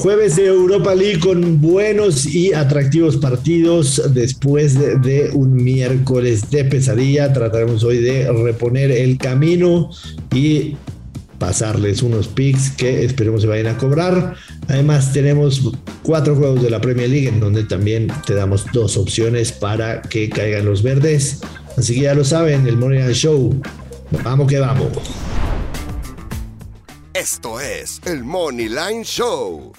Jueves de Europa League con buenos y atractivos partidos después de, un miércoles de pesadilla. Trataremos hoy de reponer el camino y pasarles unos picks que esperemos se vayan a cobrar. Además tenemos cuatro juegos de la Premier League en donde también te damos dos opciones para que caigan los verdes. Así que ya lo saben, el Morning Show. Vamos que vamos. Esto es el Money Line Show,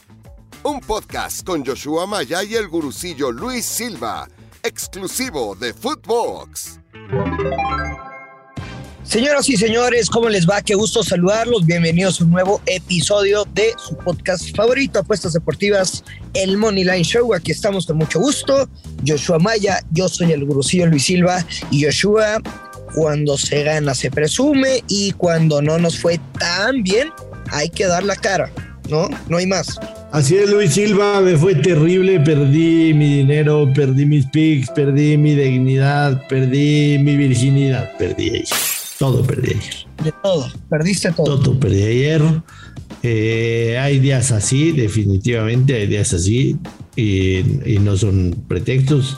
un podcast con Joshua Maya y el gurucillo Luis Silva, exclusivo de Footbox. Señoras y señores, ¿cómo les va? Qué gusto saludarlos. Bienvenidos a un nuevo episodio de su podcast favorito, Apuestas Deportivas, el Money Line Show. Aquí estamos con mucho gusto. Joshua Maya, yo soy el gurucillo Luis Silva y Joshua, cuando se gana se presume y cuando no nos fue tan bien, hay que dar la cara, ¿no? No hay más. Así es, Luis Silva, me fue terrible, perdí mi dinero, perdí mis picks, perdí mi dignidad, perdí mi virginidad, perdí ayer. Todo perdí ayer. De todo, perdiste todo. Todo perdí ayer. Eh, hay días así, definitivamente hay días así, y, no son pretextos.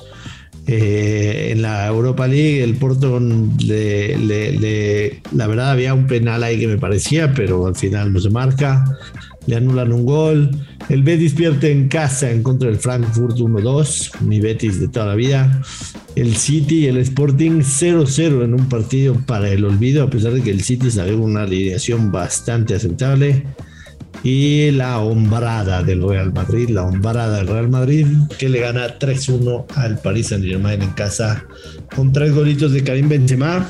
Eh, en la Europa League, el Porto, le, la verdad había un penal ahí que me parecía, pero al final no se marca. Le anulan un gol. El Betis pierde en casa en contra del Frankfurt 1-2, mi Betis de toda la vida. El City y el Sporting 0-0 en un partido para el olvido, a pesar de que el City salió una alineación bastante aceptable y la hombrada del Real Madrid, la hombrada del Real Madrid que le gana 3-1 al Paris Saint-Germain en casa con tres golitos de Karim Benzema.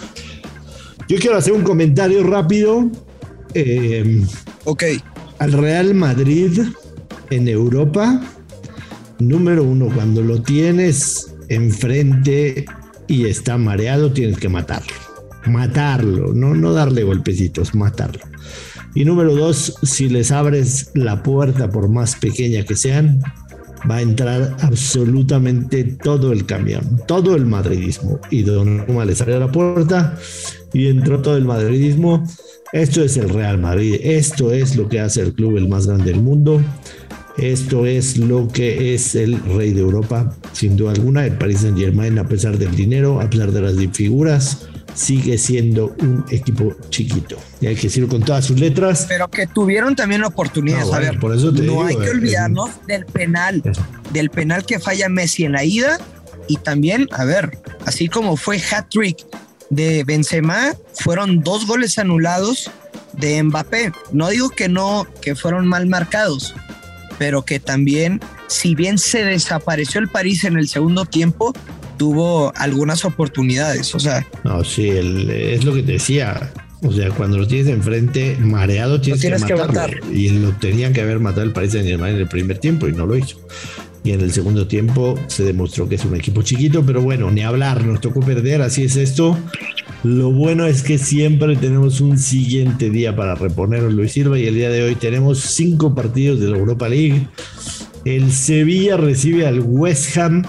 Yo quiero hacer un comentario rápido. Eh, ok. Al Real Madrid en Europa, número uno, cuando lo tienes enfrente y está mareado, tienes que matarlo. Matarlo, no, no darle golpecitos, matarlo. Y número dos, si les abres la puerta, por más pequeña que sean, va a entrar absolutamente todo el camión, todo el madridismo. Y Don Roma les abrió la puerta y entró todo el madridismo. Esto es el Real Madrid, esto es lo que hace el club el más grande del mundo. Esto es lo que es el rey de Europa, sin duda alguna. El Paris Saint Germain, a pesar del dinero, a pesar de las figuras, sigue siendo un equipo chiquito. Y hay que decirlo con todas sus letras. Pero que tuvieron también oportunidades. a ver, por eso no hay que olvidarnos del penal, del penal que falla Messi en la ida. Y también, a ver, así como fue hat-trick de Benzema, fueron dos goles anulados de Mbappé. No digo que no, que fueron mal marcados, pero que también, si bien se desapareció el París en el segundo tiempo, tuvo algunas oportunidades, o sea. No, sí, es lo que te decía. O sea, cuando lo tienes enfrente mareado, tienes, que, matarlo. Y lo tenían que haber matado el Paris Saint Germain en el primer tiempo y no lo hizo. Y en el segundo tiempo se demostró que es un equipo chiquito, pero bueno, ni hablar, nos tocó perder, así es esto. Lo bueno es que siempre tenemos un siguiente día para reponerlo, Luis Silva, y el día de hoy tenemos cinco partidos de la Europa League. El Sevilla recibe al West Ham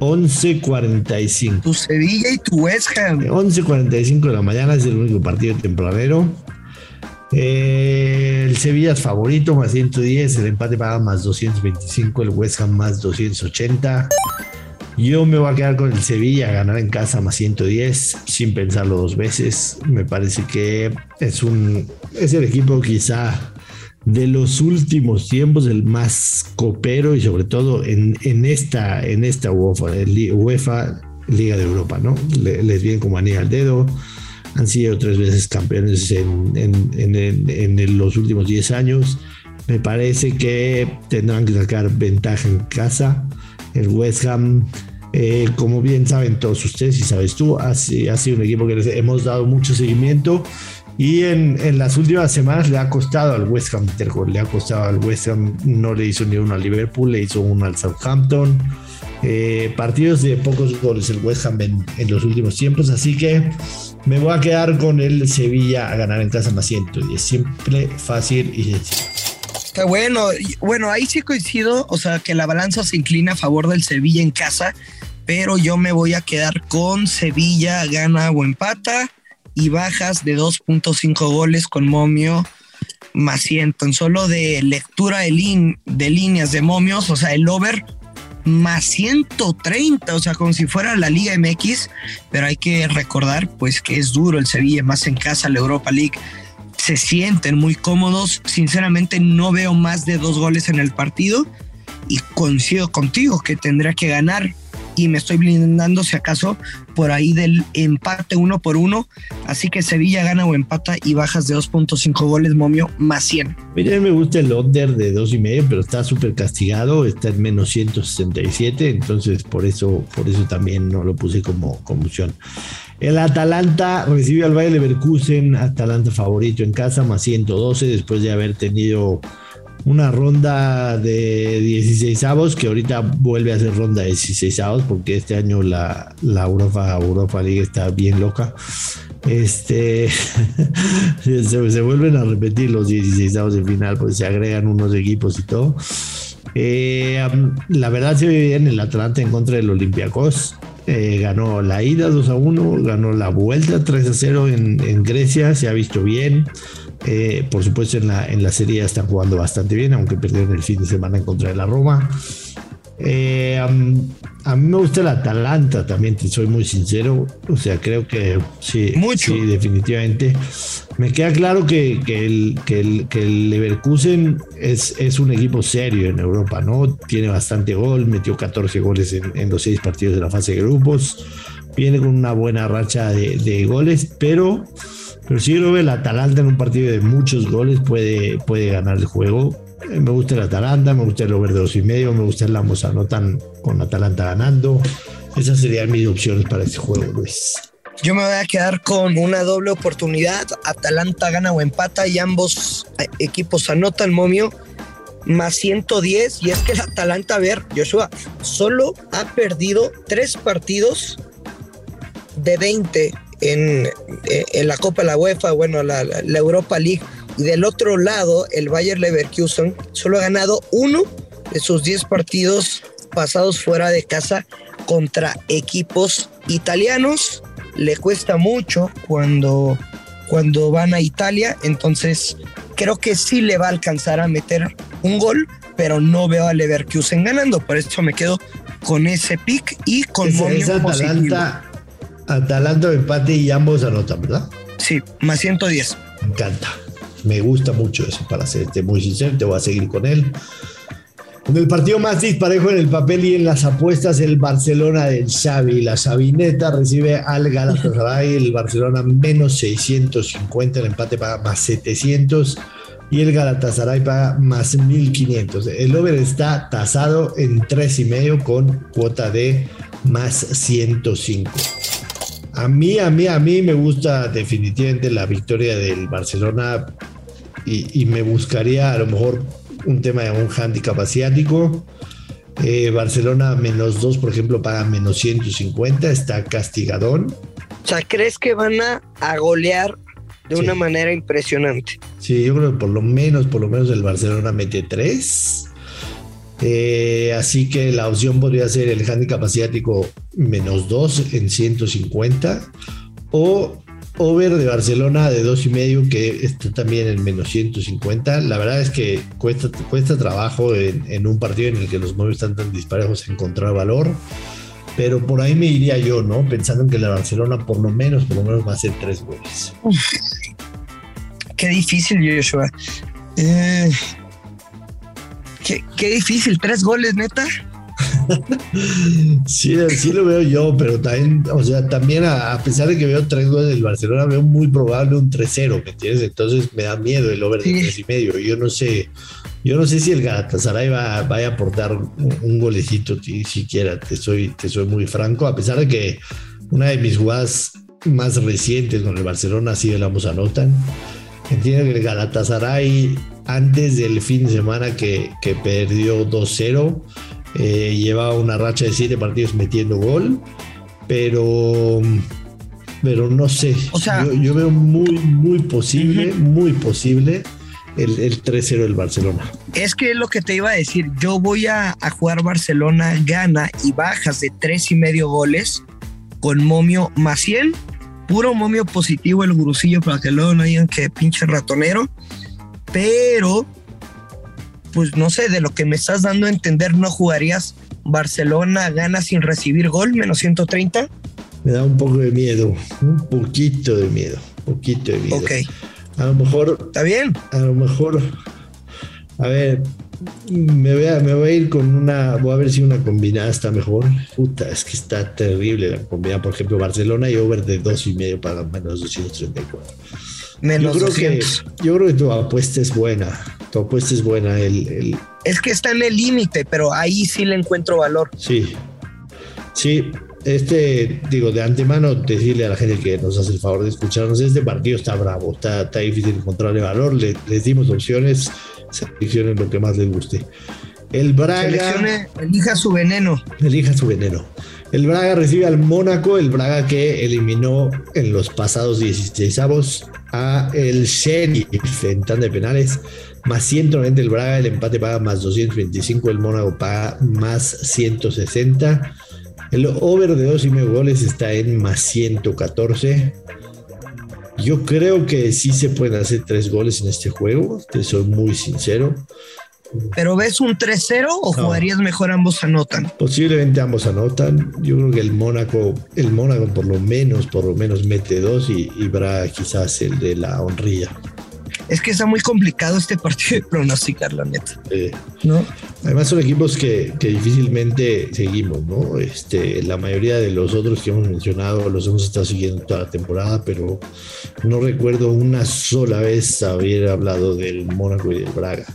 11.45. Tu Sevilla y tu West Ham. 11.45 de la mañana es el único partido tempranero. Eh, el Sevilla es favorito, más 110. El empate paga más 225. El West Ham más 280. Yo me voy a quedar con el Sevilla, ganar en casa más 110, sin pensarlo dos veces. Me parece que es un es el equipo quizá de los últimos tiempos, el más copero y sobre todo en, en esta, en esta UEFA, UEFA Liga de Europa, ¿no? Les viene como anillo al dedo. Han sido tres veces campeones en, en, en, los últimos 10 años. Me parece que tendrán que sacar ventaja en casa. El West Ham, eh, como bien saben todos ustedes y sabes tú, ha, ha sido un equipo que les hemos dado mucho seguimiento y en, en, las últimas semanas le ha costado al West Ham le ha costado al West Ham, no le hizo ni uno al Liverpool, le hizo uno al Southampton. Eh, partidos de pocos goles el West Ham en, los últimos tiempos, así que me voy a quedar con el Sevilla a ganar en casa más y es siempre fácil y sencillo. Qué bueno, bueno, ahí sí coincido, o sea que la balanza se inclina a favor del Sevilla en casa, pero yo me voy a quedar con Sevilla, gana o empata y bajas de 2.5 goles con Momio más 100, tan solo de lectura de, de líneas de momios, o sea, el over más 130, o sea, como si fuera la Liga MX, pero hay que recordar pues que es duro el Sevilla, más en casa la Europa League. Se sienten muy cómodos, sinceramente no veo más de dos goles en el partido y coincido contigo que tendrá que ganar y me estoy blindando si acaso por ahí del empate uno por uno. Así que Sevilla gana o empata y bajas de 2.5 goles, momio, más 100. Mira, me gusta el under de dos y medio, pero está súper castigado, está en menos 167, entonces por eso, por eso también no lo puse como conmoción. El Atalanta recibe al Bayer Leverkusen, Atalanta favorito en casa, más 112, después de haber tenido una ronda de 16 avos que ahorita vuelve a ser ronda de 16 avos porque este año la, la Europa, Europa League está bien loca. Este se, vuelven a repetir los 16 avos de final, pues se agregan unos equipos y todo. Eh, la verdad se ve bien el Atlanta en contra del Olympiacos. Eh, ganó la ida 2 a 1, ganó la vuelta 3 a 0 en, en Grecia, se ha visto bien. Eh, por supuesto, en la, en la serie están jugando bastante bien, aunque perdieron el fin de semana en contra de la Roma. Eh, a mí me gusta el Atalanta también, te soy muy sincero. O sea, creo que sí, sí definitivamente. Me queda claro que, el, que, el, que el Leverkusen es, es un equipo serio en Europa, ¿no? Tiene bastante gol, metió 14 goles en, los seis partidos de la fase de grupos. Viene con una buena racha de, de goles, pero pero si creo que el Atalanta en un partido de muchos goles puede, puede ganar el juego. Eh, me gusta el Atalanta, me gusta el over de dos y medio, me gusta el ambos anotan con Atalanta ganando. Esas serían mis opciones para este juego, Luis. Yo me voy a quedar con una doble oportunidad. Atalanta gana o empata y ambos eh, equipos anotan momio más 110. Y es que el Atalanta, a ver, Joshua, solo ha perdido tres partidos de 20 en, eh, en la Copa de la UEFA, bueno, la, la, Europa League. Y del otro lado, el Bayer Leverkusen solo ha ganado uno de sus 10 partidos pasados fuera de casa contra equipos italianos. Le cuesta mucho cuando, cuando van a Italia, entonces creo que sí le va a alcanzar a meter un gol, pero no veo a Leverkusen ganando. Por eso me quedo con ese pick y con esa, Atalanta, Atalanta empate y ambos anotan, ¿verdad? Sí, más 110. Me encanta. Me gusta mucho eso, para serte muy sincero, te voy a seguir con él. En el partido más disparejo en el papel y en las apuestas, el Barcelona del Xavi. La Xavineta recibe al Galatasaray, el Barcelona menos 650, el empate paga más 700 y el Galatasaray paga más 1500. El over está tasado en 3,5 con cuota de más 105. A mí, a mí, a mí me gusta definitivamente la victoria del Barcelona y, me buscaría a lo mejor un tema de un handicap asiático. Eh, Barcelona menos 2, por ejemplo, paga menos 150, está castigadón. O sea, ¿crees que van a, golear de una manera impresionante? Sí, yo creo que por lo menos, por lo menos el Barcelona mete 3 eh, así que la opción podría ser el handicap asiático menos 2 en 150 o over de Barcelona de dos y medio que está también en menos 150. La verdad es que cuesta, cuesta trabajo en, un partido en el que los móviles están tan disparejos encontrar valor. Pero por ahí me iría yo, ¿no? Pensando en que la Barcelona por lo menos, por lo menos va a ser tres goles. qué difícil, Joshua. Eh, Qué, difícil, tres goles, neta. Sí, sí lo veo yo, pero también, o sea, también a, pesar de que veo tres goles del Barcelona, veo muy probable un 3-0, ¿me entiendes? Entonces me da miedo el over de tres y medio. Yo no sé, yo no sé si el Galatasaray va, vaya a aportar un, golecito siquiera, te soy, te soy muy franco, a pesar de que una de mis jugadas más recientes con el Barcelona ha sido el ambos anotan. Entiendo que el Galatasaray antes del fin de semana que, perdió 2-0. Eh, llevaba una racha de 7 partidos metiendo gol, pero, pero no sé. yo, veo muy, muy posible, muy posible el, el 3-0 del Barcelona. Es que es lo que te iba a decir. Yo voy a, jugar Barcelona, gana y bajas de 3 y medio goles con momio 100. Puro momio positivo el gurusillo para que luego no digan que pinche ratonero pero pues no sé, de lo que me estás dando a entender, ¿no jugarías Barcelona gana sin recibir gol, menos 130? Me da un poco de miedo, un poquito de miedo, poquito de miedo. Ok. A lo mejor. ¿Está bien? A lo mejor. A ver, me voy a, me voy a ir con una. Voy a ver si una combinada está mejor. Puta, es que está terrible la combinada. Por ejemplo, Barcelona y over de dos y medio para menos 234. Menos yo creo 200. Que, yo creo que tu apuesta es buena. Tu apuesta es buena. El, el, Es que está en el límite, pero ahí sí le encuentro valor. sí. Sí. Este, digo, de antemano, decirle a la gente que nos hace el favor de escucharnos, este partido está bravo, está, está difícil encontrarle valor, le- les dimos opciones, seleccionen lo que más les guste. El Braga, Seleccione, elija su veneno. elija su veneno. El Braga recibe al Mónaco, el Braga que eliminó en los pasados 16 avos a el Sheriff en tanda de penales, más 190 el Braga, el empate paga más 225, el Mónaco paga más 160. El over de dos y medio goles está en más 114. Yo creo que sí se pueden hacer tres goles en este juego, te soy muy sincero. ¿Pero ves un 3-0 o No. jugarías mejor ambos anotan? Posiblemente ambos anotan. Yo creo que el Mónaco, el Mónaco por lo menos, por lo menos mete dos y, y Braga quizás el de la honrilla. Es que está muy complicado este partido de pronosticar, la neta. Eh, ¿No? además son equipos que, que difícilmente seguimos, ¿no? Este, la mayoría de los otros que hemos mencionado los hemos estado siguiendo toda la temporada, pero no recuerdo una sola vez haber hablado del Mónaco y del Braga.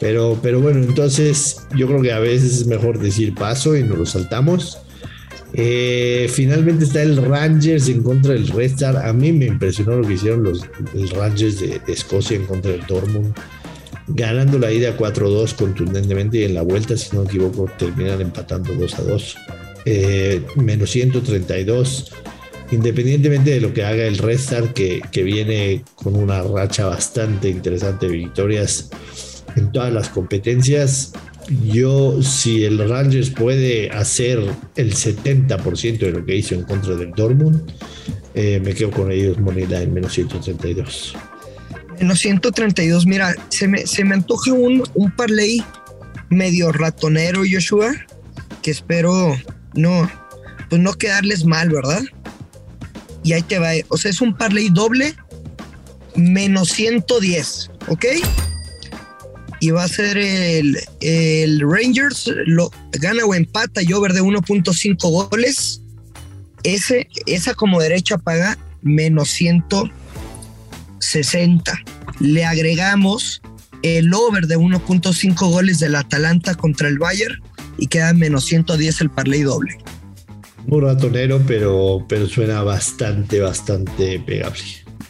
Pero, pero bueno, entonces yo creo que a veces es mejor decir paso y nos lo saltamos. Eh, finalmente está el Rangers en contra del Red Star. A mí me impresionó lo que hicieron los Rangers de, de Escocia en contra del Dortmund, ganando la ida 4-2 contundentemente y en la vuelta, si no me equivoco, terminan empatando 2-2. Eh, menos 132. Independientemente de lo que haga el Red Star, que, que viene con una racha bastante interesante de victorias en todas las competencias, yo, si el Rangers puede hacer el 70% de lo que hizo en contra del Dortmund, eh, me quedo con ellos Moneyline menos 132. Menos 132, mira, se me, se me antoja un, un parlay medio ratonero, Joshua, que espero no, pues no quedarles mal, ¿verdad? Y ahí te va, o sea, es un parlay doble menos 110, ¿ok? Y va a ser el, el Rangers, lo, gana o empata y over de 1.5 goles. Ese, esa como derecha paga menos 160. Le agregamos el over de 1.5 goles del Atalanta contra el Bayern y queda menos 110 el parlay doble. Muy ratonero, pero, pero suena bastante, bastante pegable.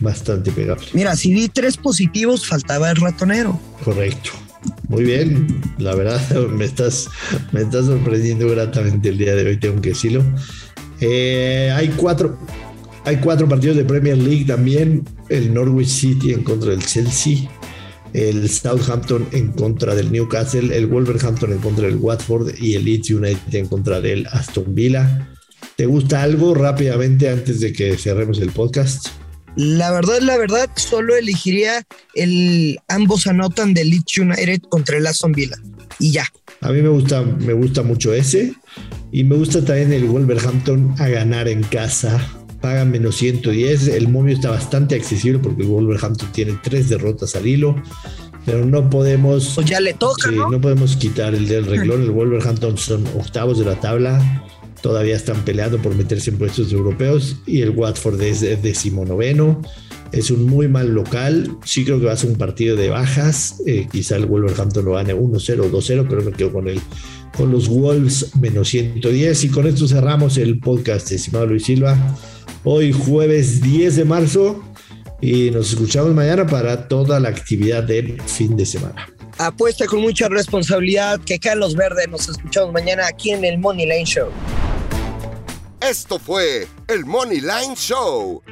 Bastante pegable. Mira, si di tres positivos, faltaba el ratonero. Correcto. Muy bien, la verdad me estás, me estás sorprendiendo gratamente el día de hoy, tengo que decirlo. Eh, hay cuatro, hay cuatro partidos de Premier League también. El Norwich City en contra del Chelsea, el Southampton en contra del Newcastle, el Wolverhampton en contra del Watford y el Leeds United en contra del Aston Villa. ¿Te gusta algo rápidamente antes de que cerremos el podcast? La verdad, la verdad, solo elegiría el ambos anotan de Leeds United contra el Aston Villa. Y ya. A mí me gusta, me gusta mucho ese. Y me gusta también el Wolverhampton a ganar en casa. Pagan menos 110. El momio está bastante accesible porque el Wolverhampton tiene tres derrotas al hilo. Pero no podemos. Pues ya le toca, sí, ¿no? no podemos quitar el del renglón. El Wolverhampton son octavos de la tabla. Todavía están peleando por meterse en puestos europeos. Y el Watford es decimonoveno. Es un muy mal local. Sí creo que va a ser un partido de bajas. Eh, quizá el Wolverhampton lo gane 1-0 o 2-0, pero me quedo con el con los Wolves menos 110. Y con esto cerramos el podcast, estimado Luis Silva. Hoy jueves 10 de marzo. Y nos escuchamos mañana para toda la actividad del fin de semana. Apuesta con mucha responsabilidad que caen los verdes. Nos escuchamos mañana aquí en el Money Lane Show. Esto fue el Money Line Show,